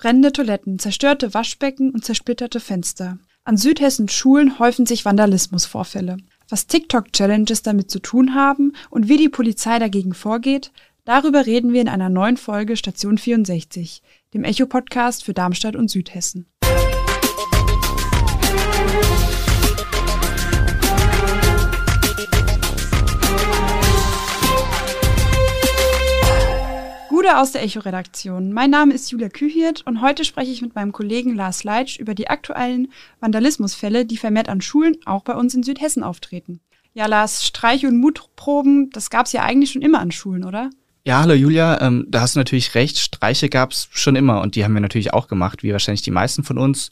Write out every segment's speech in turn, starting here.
Brennende Toiletten, zerstörte Waschbecken und zersplitterte Fenster. An Südhessens Schulen häufen sich Vandalismusvorfälle. Was TikTok-Challenges damit zu tun haben und wie die Polizei dagegen vorgeht, darüber reden wir in einer neuen Folge Station 64, dem Echo-Podcast für Darmstadt und Südhessen. Gude aus der Echo-Redaktion. Mein Name ist Julia Kühirt und heute spreche ich mit meinem Kollegen Lars Leitsch über die aktuellen Vandalismusfälle, die vermehrt an Schulen auch bei uns in Südhessen auftreten. Ja, Lars, Streich- und Mutproben, das gab es ja eigentlich schon immer an Schulen, oder? Ja, hallo Julia, ähm, da hast du natürlich recht. Streiche gab es schon immer und die haben wir natürlich auch gemacht, wie wahrscheinlich die meisten von uns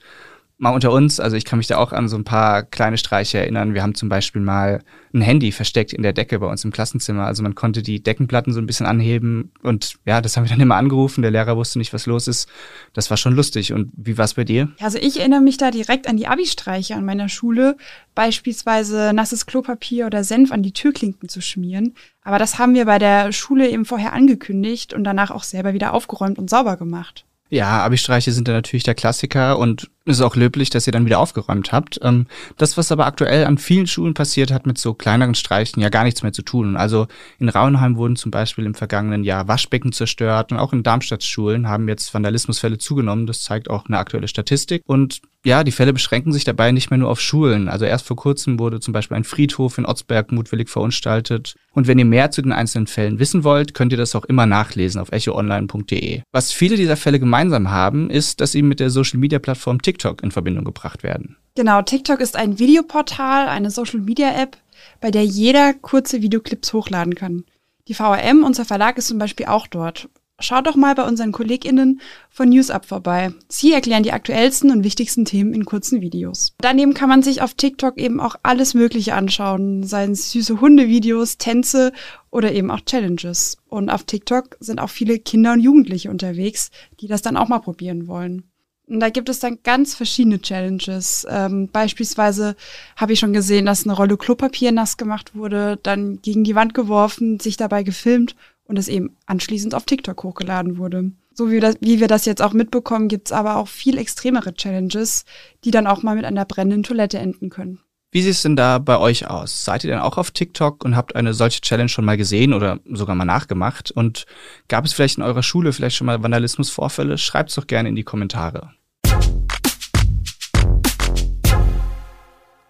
mal unter uns, also ich kann mich da auch an so ein paar kleine Streiche erinnern. Wir haben zum Beispiel mal ein Handy versteckt in der Decke bei uns im Klassenzimmer. Also man konnte die Deckenplatten so ein bisschen anheben und ja, das haben wir dann immer angerufen. Der Lehrer wusste nicht, was los ist. Das war schon lustig. Und wie war es bei dir? Also ich erinnere mich da direkt an die Abi-Streiche an meiner Schule, beispielsweise nasses Klopapier oder Senf an die Türklinken zu schmieren. Aber das haben wir bei der Schule eben vorher angekündigt und danach auch selber wieder aufgeräumt und sauber gemacht. Ja, Abi-Streiche sind da natürlich der Klassiker und es ist auch löblich, dass ihr dann wieder aufgeräumt habt. Ähm, das, was aber aktuell an vielen Schulen passiert, hat mit so kleineren Streichen ja gar nichts mehr zu tun. Also in Rauenheim wurden zum Beispiel im vergangenen Jahr Waschbecken zerstört und auch in Darmstadts Schulen haben jetzt Vandalismusfälle zugenommen. Das zeigt auch eine aktuelle Statistik. Und ja, die Fälle beschränken sich dabei nicht mehr nur auf Schulen. Also erst vor kurzem wurde zum Beispiel ein Friedhof in Otzberg mutwillig verunstaltet. Und wenn ihr mehr zu den einzelnen Fällen wissen wollt, könnt ihr das auch immer nachlesen auf echoonline.de. Was viele dieser Fälle gemeinsam haben, ist, dass sie mit der Social-Media-Plattform TikTok in Verbindung gebracht werden. Genau, TikTok ist ein Videoportal, eine Social-Media-App, bei der jeder kurze Videoclips hochladen kann. Die VRM, unser Verlag, ist zum Beispiel auch dort. Schaut doch mal bei unseren KollegInnen von NewsUp vorbei. Sie erklären die aktuellsten und wichtigsten Themen in kurzen Videos. Daneben kann man sich auf TikTok eben auch alles Mögliche anschauen, seien es süße Hundevideos, Tänze oder eben auch Challenges. Und auf TikTok sind auch viele Kinder und Jugendliche unterwegs, die das dann auch mal probieren wollen. Und da gibt es dann ganz verschiedene Challenges. Ähm, beispielsweise habe ich schon gesehen, dass eine Rolle Klopapier nass gemacht wurde, dann gegen die Wand geworfen, sich dabei gefilmt und es eben anschließend auf TikTok hochgeladen wurde. So wie, das, wie wir das jetzt auch mitbekommen, gibt's aber auch viel extremere Challenges, die dann auch mal mit einer brennenden Toilette enden können. Wie sieht es denn da bei euch aus? Seid ihr denn auch auf TikTok und habt eine solche Challenge schon mal gesehen oder sogar mal nachgemacht? Und gab es vielleicht in eurer Schule vielleicht schon mal Vandalismusvorfälle? Schreibt's doch gerne in die Kommentare.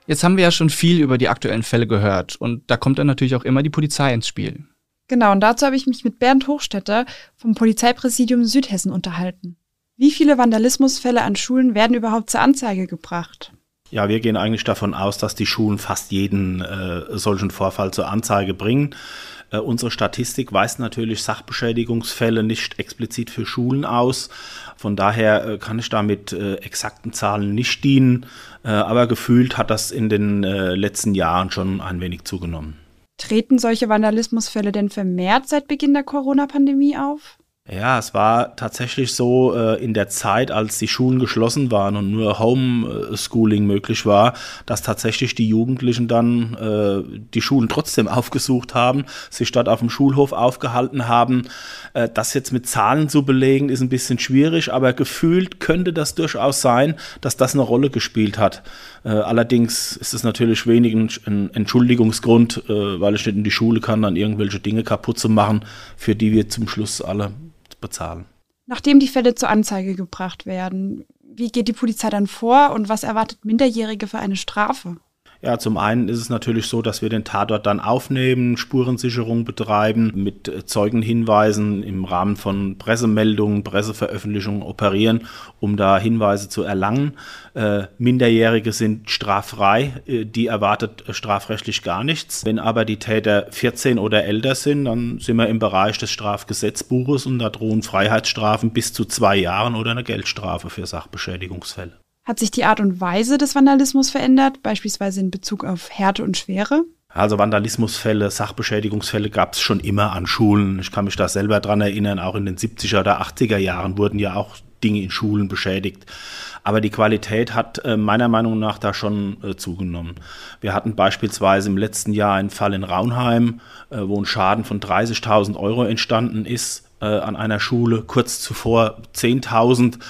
Jetzt haben wir ja schon viel über die aktuellen Fälle gehört und da kommt dann natürlich auch immer die Polizei ins Spiel. Genau, und dazu habe ich mich mit Bernd Hochstetter vom Polizeipräsidium Südhessen unterhalten. Wie viele Vandalismusfälle an Schulen werden überhaupt zur Anzeige gebracht? Ja, wir gehen eigentlich davon aus, dass die Schulen fast jeden äh, solchen Vorfall zur Anzeige bringen. Äh, unsere Statistik weist natürlich Sachbeschädigungsfälle nicht explizit für Schulen aus. Von daher äh, kann ich damit äh, exakten Zahlen nicht dienen, aber gefühlt hat das in den letzten Jahren schon ein wenig zugenommen. Treten solche Vandalismusfälle denn vermehrt seit Beginn der Corona-Pandemie auf? Ja, es war tatsächlich so äh, in der Zeit, als die Schulen geschlossen waren und nur Homeschooling möglich war, dass tatsächlich die Jugendlichen dann äh, die Schulen trotzdem aufgesucht haben, sich dort auf dem Schulhof aufgehalten haben. Äh, das jetzt mit Zahlen zu belegen, ist ein bisschen schwierig, aber gefühlt könnte das durchaus sein, dass das eine Rolle gespielt hat. Allerdings ist es natürlich wenig ein Entschuldigungsgrund, weil ich nicht in die Schule kann, dann irgendwelche Dinge kaputt zu machen, für die wir zum Schluss alle bezahlen. Nachdem die Fälle zur Anzeige gebracht werden, wie geht die Polizei dann vor und was erwartet Minderjährige für eine Strafe? Ja, zum einen ist es natürlich so, dass wir den Tatort dann aufnehmen, Spurensicherung betreiben, mit Zeugenhinweisen im Rahmen von Pressemeldungen, Presseveröffentlichungen operieren, um da Hinweise zu erlangen. Äh, Minderjährige sind straffrei, äh, die erwartet strafrechtlich gar nichts. Wenn aber die Täter 14 oder älter sind, dann sind wir im Bereich des Strafgesetzbuches und da drohen Freiheitsstrafen bis zu zwei Jahren oder eine Geldstrafe für Sachbeschädigungsfälle. Hat sich die Art und Weise des Vandalismus verändert, beispielsweise in Bezug auf Härte und Schwere? Also Vandalismusfälle, Sachbeschädigungsfälle gab es schon immer an Schulen. Ich kann mich da selber dran erinnern, auch in den 70er oder 80er Jahren wurden ja auch Dinge in Schulen beschädigt. Aber die Qualität hat äh, meiner Meinung nach da schon äh, zugenommen. Wir hatten beispielsweise im letzten Jahr einen Fall in Raunheim, äh, wo ein Schaden von 30.000 Euro entstanden ist an einer Schule, kurz zuvor 10.000.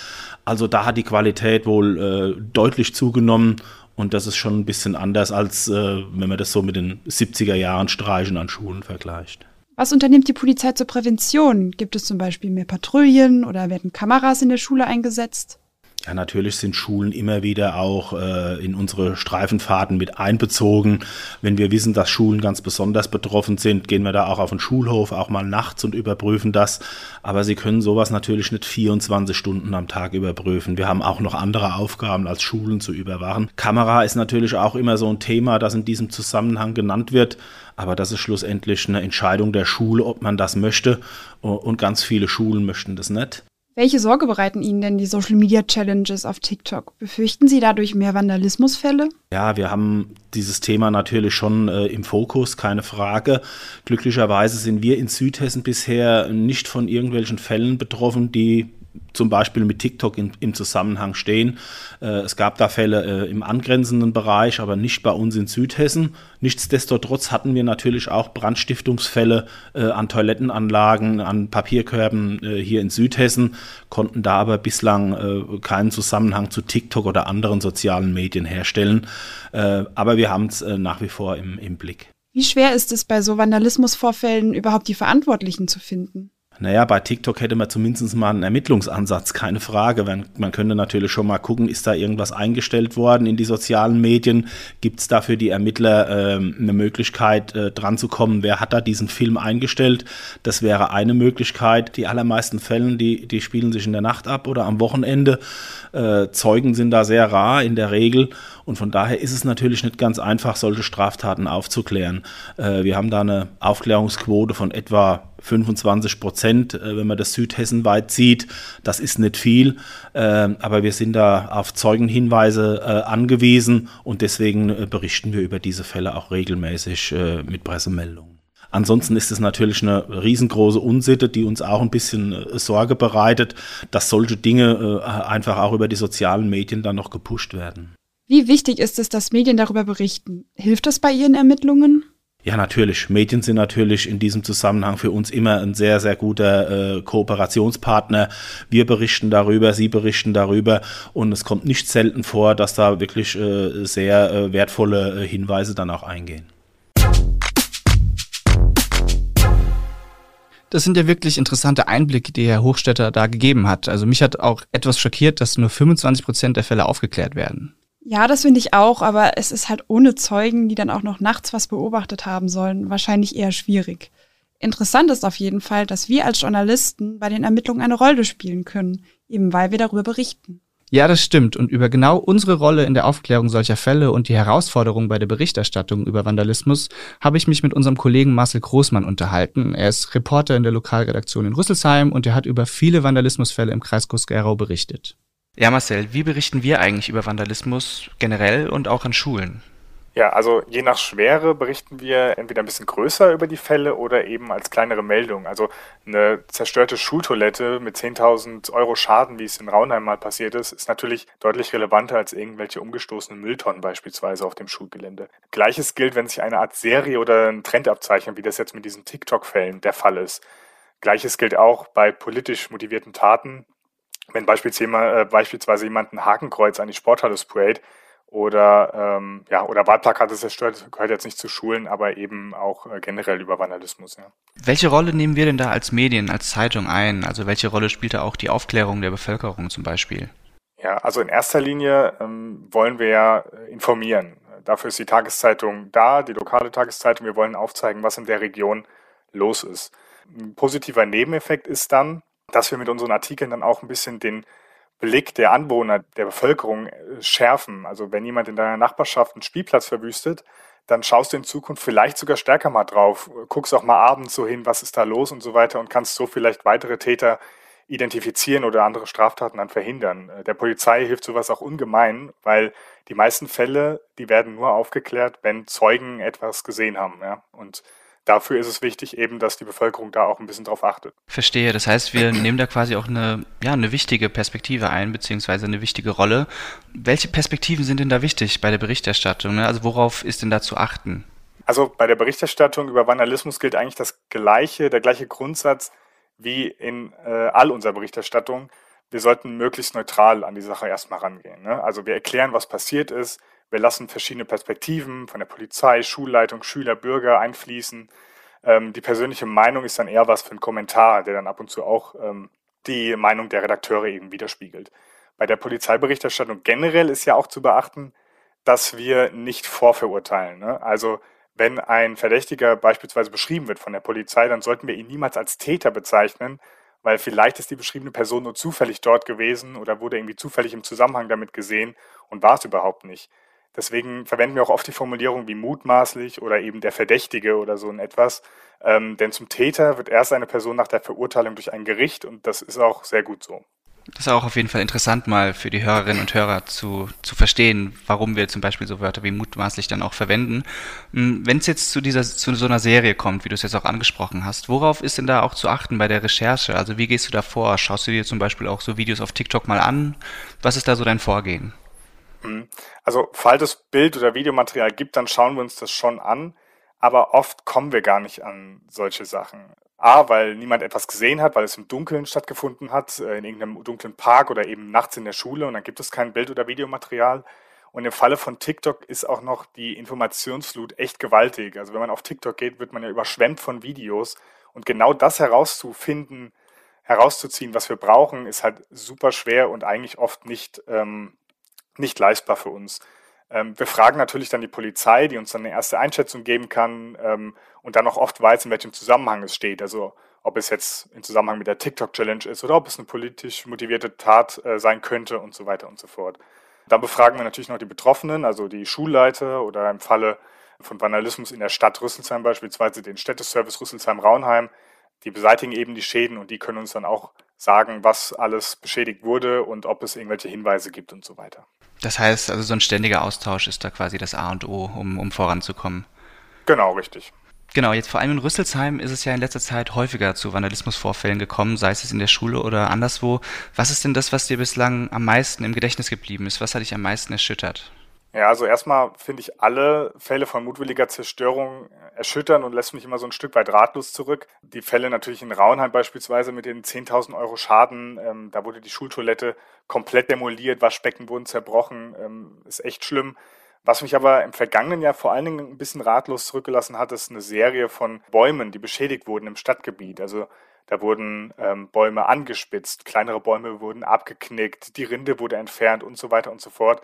Also da hat die Qualität wohl äh, deutlich zugenommen und das ist schon ein bisschen anders, als äh, wenn man das so mit den 70er Jahren Streichen an Schulen vergleicht. Was unternimmt die Polizei zur Prävention? Gibt es zum Beispiel mehr Patrouillen oder werden Kameras in der Schule eingesetzt? Ja, natürlich sind Schulen immer wieder auch äh, in unsere Streifenfahrten mit einbezogen. Wenn wir wissen, dass Schulen ganz besonders betroffen sind, gehen wir da auch auf den Schulhof, auch mal nachts und überprüfen das. Aber sie können sowas natürlich nicht 24 Stunden am Tag überprüfen. Wir haben auch noch andere Aufgaben als Schulen zu überwachen. Kamera ist natürlich auch immer so ein Thema, das in diesem Zusammenhang genannt wird. Aber das ist schlussendlich eine Entscheidung der Schule, ob man das möchte. Und ganz viele Schulen möchten das nicht. Welche Sorge bereiten Ihnen denn die Social Media Challenges auf TikTok? Befürchten Sie dadurch mehr Vandalismusfälle? Ja, wir haben dieses Thema natürlich schon äh, im Fokus, keine Frage. Glücklicherweise sind wir in Südhessen bisher nicht von irgendwelchen Fällen betroffen, die zum Beispiel mit TikTok in, im Zusammenhang stehen. Äh, es gab da Fälle äh, im angrenzenden Bereich, aber nicht bei uns in Südhessen. Nichtsdestotrotz hatten wir natürlich auch Brandstiftungsfälle äh, an Toilettenanlagen, an Papierkörben äh, hier in Südhessen, konnten da aber bislang äh, keinen Zusammenhang zu TikTok oder anderen sozialen Medien herstellen. Äh, aber wir haben es nach wie vor im, im Blick. Wie schwer ist es bei so Vandalismusvorfällen überhaupt die Verantwortlichen zu finden? Naja, bei TikTok hätte man zumindest mal einen Ermittlungsansatz, keine Frage. Man, man könnte natürlich schon mal gucken, ist da irgendwas eingestellt worden in die sozialen Medien? Gibt es da für die Ermittler äh, eine Möglichkeit, äh, dran zu kommen? Wer hat da diesen Film eingestellt? Das wäre eine Möglichkeit. Die allermeisten Fälle, die, die spielen sich in der Nacht ab oder am Wochenende. Äh, Zeugen sind da sehr rar in der Regel. Und von daher ist es natürlich nicht ganz einfach, solche Straftaten aufzuklären. Äh, wir haben da eine Aufklärungsquote von etwa 25 Prozent, äh, wenn man das südhessenweit sieht. Das ist nicht viel, äh, aber wir sind da auf Zeugenhinweise äh, angewiesen und deswegen berichten wir über diese Fälle auch regelmäßig mit Pressemeldungen. Ansonsten ist es natürlich eine riesengroße Unsitte, die uns auch ein bisschen Sorge bereitet, dass solche Dinge einfach auch über die sozialen Medien dann noch gepusht werden. Wie wichtig ist es, dass Medien darüber berichten? Hilft das bei Ihren Ermittlungen? Ja, natürlich. Medien sind natürlich in diesem Zusammenhang für uns immer ein sehr, sehr guter äh, Kooperationspartner. Wir berichten darüber, Sie berichten darüber und es kommt nicht selten vor, dass da wirklich äh, sehr äh, wertvolle äh, Hinweise dann auch eingehen. Das sind ja wirklich interessante Einblicke, die Herr Hochstetter da gegeben hat. Also mich hat auch etwas schockiert, dass nur 25 Prozent der Fälle aufgeklärt werden. Ja, das finde ich auch, aber es ist halt ohne Zeugen, die dann auch noch nachts was beobachtet haben sollen, wahrscheinlich eher schwierig. Interessant ist auf jeden Fall, dass wir als Journalisten bei den Ermittlungen eine Rolle spielen können, eben weil wir darüber berichten. Ja, das stimmt. Und über genau unsere Rolle in der Aufklärung solcher Fälle und die Herausforderungen bei der Berichterstattung über Vandalismus habe ich mich mit unserem Kollegen Marcel Großmann unterhalten. Er ist Reporter in der Lokalredaktion in Rüsselsheim und er hat über viele Vandalismusfälle im Kreis Groß-Gerau berichtet. Ja, Marcel, wie berichten wir eigentlich über Vandalismus generell und auch an Schulen? Ja, also je nach Schwere berichten wir entweder ein bisschen größer über die Fälle oder eben als kleinere Meldung. Also eine zerstörte Schultoilette mit 10.000 Euro Schaden, wie es in Raunheim mal passiert ist, ist natürlich deutlich relevanter als irgendwelche umgestoßenen Mülltonnen beispielsweise auf dem Schulgelände. Gleiches gilt, wenn sich eine Art Serie oder ein Trend abzeichnet, wie das jetzt mit diesen TikTok-Fällen der Fall ist. Gleiches gilt auch bei politisch motivierten Taten, wenn beispielsweise, äh, beispielsweise jemand ein Hakenkreuz an die Sporthalle sprayt oder, ähm, ja, oder Wahlplakate zerstört, gehört jetzt nicht zu Schulen, aber eben auch äh, generell über Vandalismus. Ja. Welche Rolle nehmen wir denn da als Medien, als Zeitung ein? Also welche Rolle spielt da auch die Aufklärung der Bevölkerung zum Beispiel? Ja, also in erster Linie ähm, wollen wir ja äh, informieren. Dafür ist die Tageszeitung da, die lokale Tageszeitung. Wir wollen aufzeigen, was in der Region los ist. Ein positiver Nebeneffekt ist dann, dass wir mit unseren Artikeln dann auch ein bisschen den Blick der Anwohner, der Bevölkerung äh, schärfen. Also wenn jemand in deiner Nachbarschaft einen Spielplatz verwüstet, dann schaust du in Zukunft vielleicht sogar stärker mal drauf, guckst auch mal abends so hin, was ist da los und so weiter und kannst so vielleicht weitere Täter identifizieren oder andere Straftaten dann verhindern. Äh, der Polizei hilft sowas auch ungemein, weil die meisten Fälle, die werden nur aufgeklärt, wenn Zeugen etwas gesehen haben. Ja? Und dafür ist es wichtig eben, dass die Bevölkerung da auch ein bisschen drauf achtet. Verstehe. Das heißt, wir nehmen da quasi auch eine, ja, eine wichtige Perspektive ein, beziehungsweise eine wichtige Rolle. Welche Perspektiven sind denn da wichtig bei der Berichterstattung? Ne? Also worauf ist denn da zu achten? Also bei der Berichterstattung über Vandalismus gilt eigentlich das gleiche, der gleiche Grundsatz wie in äh, all unserer Berichterstattung, wir sollten möglichst neutral an die Sache erstmal rangehen. Ne? Also wir erklären, was passiert ist, wir lassen verschiedene Perspektiven von der Polizei, Schulleitung, Schüler, Bürger einfließen. Ähm, die persönliche Meinung ist dann eher was für einen Kommentar, der dann ab und zu auch ähm, die Meinung der Redakteure eben widerspiegelt. Bei der Polizeiberichterstattung generell ist ja auch zu beachten, dass wir nicht vorverurteilen. Ne? Also wenn ein Verdächtiger beispielsweise beschrieben wird von der Polizei, dann sollten wir ihn niemals als Täter bezeichnen, weil vielleicht ist die beschriebene Person nur zufällig dort gewesen oder wurde irgendwie zufällig im Zusammenhang damit gesehen und war es überhaupt nicht. Deswegen verwenden wir auch oft die Formulierung wie mutmaßlich oder eben der Verdächtige oder so in etwas. Ähm, denn zum Täter wird erst eine Person nach der Verurteilung durch ein Gericht und das ist auch sehr gut so. Das ist auch auf jeden Fall interessant, mal für die Hörerinnen und Hörer zu, zu verstehen, warum wir zum Beispiel so Wörter wie mutmaßlich dann auch verwenden. Hm, Wenn es jetzt zu dieser, zu so einer Serie kommt, wie du es jetzt auch angesprochen hast, worauf ist denn da auch zu achten bei der Recherche? Also wie gehst du da vor? Schaust du dir zum Beispiel auch so Videos auf TikTok mal an? Was ist da so dein Vorgehen? Mhm. Also, falls es Bild- oder Videomaterial gibt, dann schauen wir uns das schon an. Aber oft kommen wir gar nicht an solche Sachen. A, weil niemand etwas gesehen hat, weil es im Dunkeln stattgefunden hat, äh, in irgendeinem dunklen Park oder eben nachts in der Schule und dann gibt es kein Bild- oder Videomaterial. Und im Falle von TikTok ist auch noch die Informationsflut echt gewaltig. Also wenn man auf TikTok geht, wird man ja überschwemmt von Videos. Und genau das herauszufinden, herauszuziehen, was wir brauchen, ist halt super schwer und eigentlich oft nicht ähm, nicht leistbar für uns. Ähm, wir fragen natürlich dann die Polizei, die uns dann eine erste Einschätzung geben kann ähm, und dann auch oft weiß, in welchem Zusammenhang es steht. Also ob es jetzt im Zusammenhang mit der TikTok-Challenge ist oder ob es eine politisch motivierte Tat äh, sein könnte und so weiter und so fort. Dann befragen wir natürlich noch die Betroffenen, also die Schulleiter oder im Falle von Vandalismus in der Stadt Rüsselsheim beispielsweise den Städteservice Rüsselsheim-Raunheim. Die beseitigen eben die Schäden und die können uns dann auch sagen, was alles beschädigt wurde und ob es irgendwelche Hinweise gibt und so weiter. Das heißt, also so ein ständiger Austausch ist da quasi das A und O, um, um voranzukommen. Genau, richtig. Genau, jetzt vor allem in Rüsselsheim ist es ja in letzter Zeit häufiger zu Vandalismusvorfällen gekommen, sei es in der Schule oder anderswo. Was ist denn das, was dir bislang am meisten im Gedächtnis geblieben ist? Was hat dich am meisten erschüttert? Ja, also erstmal finde ich alle Fälle von mutwilliger Zerstörung erschüttern und lässt mich immer so ein Stück weit ratlos zurück. Die Fälle natürlich in Raunheim beispielsweise mit den 10.000 Euro Schaden, ähm, da wurde die Schultoilette komplett demoliert, Waschbecken wurden zerbrochen, ähm, ist echt schlimm. Was mich aber im vergangenen Jahr vor allen Dingen ein bisschen ratlos zurückgelassen hat, ist eine Serie von Bäumen, die beschädigt wurden im Stadtgebiet. Also da wurden ähm, Bäume angespitzt, kleinere Bäume wurden abgeknickt, die Rinde wurde entfernt und so weiter und so fort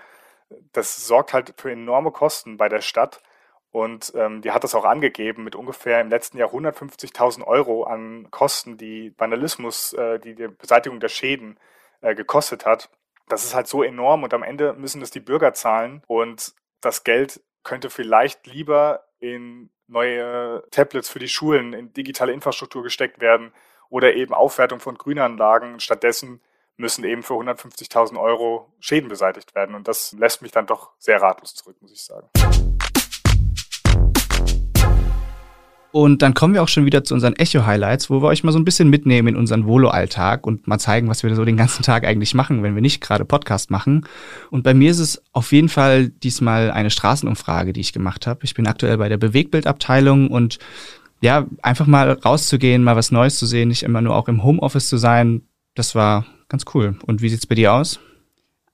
das sorgt halt für enorme Kosten bei der Stadt. Und ähm, die hat das auch angegeben mit ungefähr im letzten Jahr 150.000 Euro an Kosten, die Vandalismus, äh, die die Beseitigung der Schäden äh, gekostet hat. Das ist halt so enorm und am Ende müssen das die Bürger zahlen und das Geld könnte vielleicht lieber in neue Tablets für die Schulen, in digitale Infrastruktur gesteckt werden oder eben Aufwertung von Grünanlagen. Stattdessen müssen eben für 150.000 Euro Schäden beseitigt werden. Und das lässt mich dann doch sehr ratlos zurück, muss ich sagen. Und dann kommen wir auch schon wieder zu unseren Echo-Highlights, wo wir euch mal so ein bisschen mitnehmen in unseren Volo-Alltag und mal zeigen, was wir so den ganzen Tag eigentlich machen, wenn wir nicht gerade Podcast machen. Und bei mir ist es auf jeden Fall diesmal eine Straßenumfrage, die ich gemacht habe. Ich bin aktuell bei der Bewegbildabteilung und ja, einfach mal rauszugehen, mal was Neues zu sehen, nicht immer nur auch im Homeoffice zu sein, das war ganz cool. Und wie sieht's bei dir aus?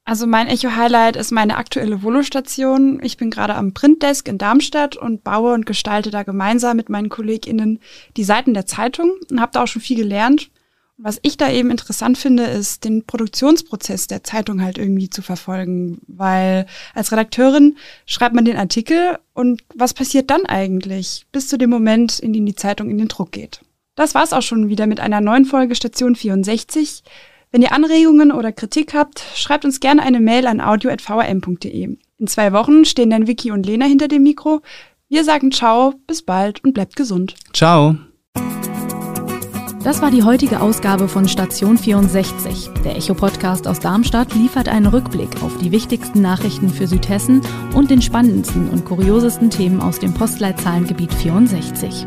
Also mein Echo-Highlight ist meine aktuelle Volo-Station. Ich bin gerade am Printdesk in Darmstadt und baue und gestalte da gemeinsam mit meinen KollegInnen die Seiten der Zeitung und habe da auch schon viel gelernt. Und was ich da eben interessant finde, ist, den Produktionsprozess der Zeitung halt irgendwie zu verfolgen. Weil als Redakteurin schreibt man den Artikel und was passiert dann eigentlich bis zu dem Moment, in dem die Zeitung in den Druck geht. Das war's auch schon wieder mit einer neuen Folge Station 64. Wenn ihr Anregungen oder Kritik habt, schreibt uns gerne eine Mail an audio.vrm.de. In zwei Wochen stehen dann Vicky und Lena hinter dem Mikro. Wir sagen ciao, bis bald und bleibt gesund. Ciao. Das war die heutige Ausgabe von Station 64. Der Echo-Podcast aus Darmstadt liefert einen Rückblick auf die wichtigsten Nachrichten für Südhessen und den spannendsten und kuriosesten Themen aus dem Postleitzahlengebiet 64.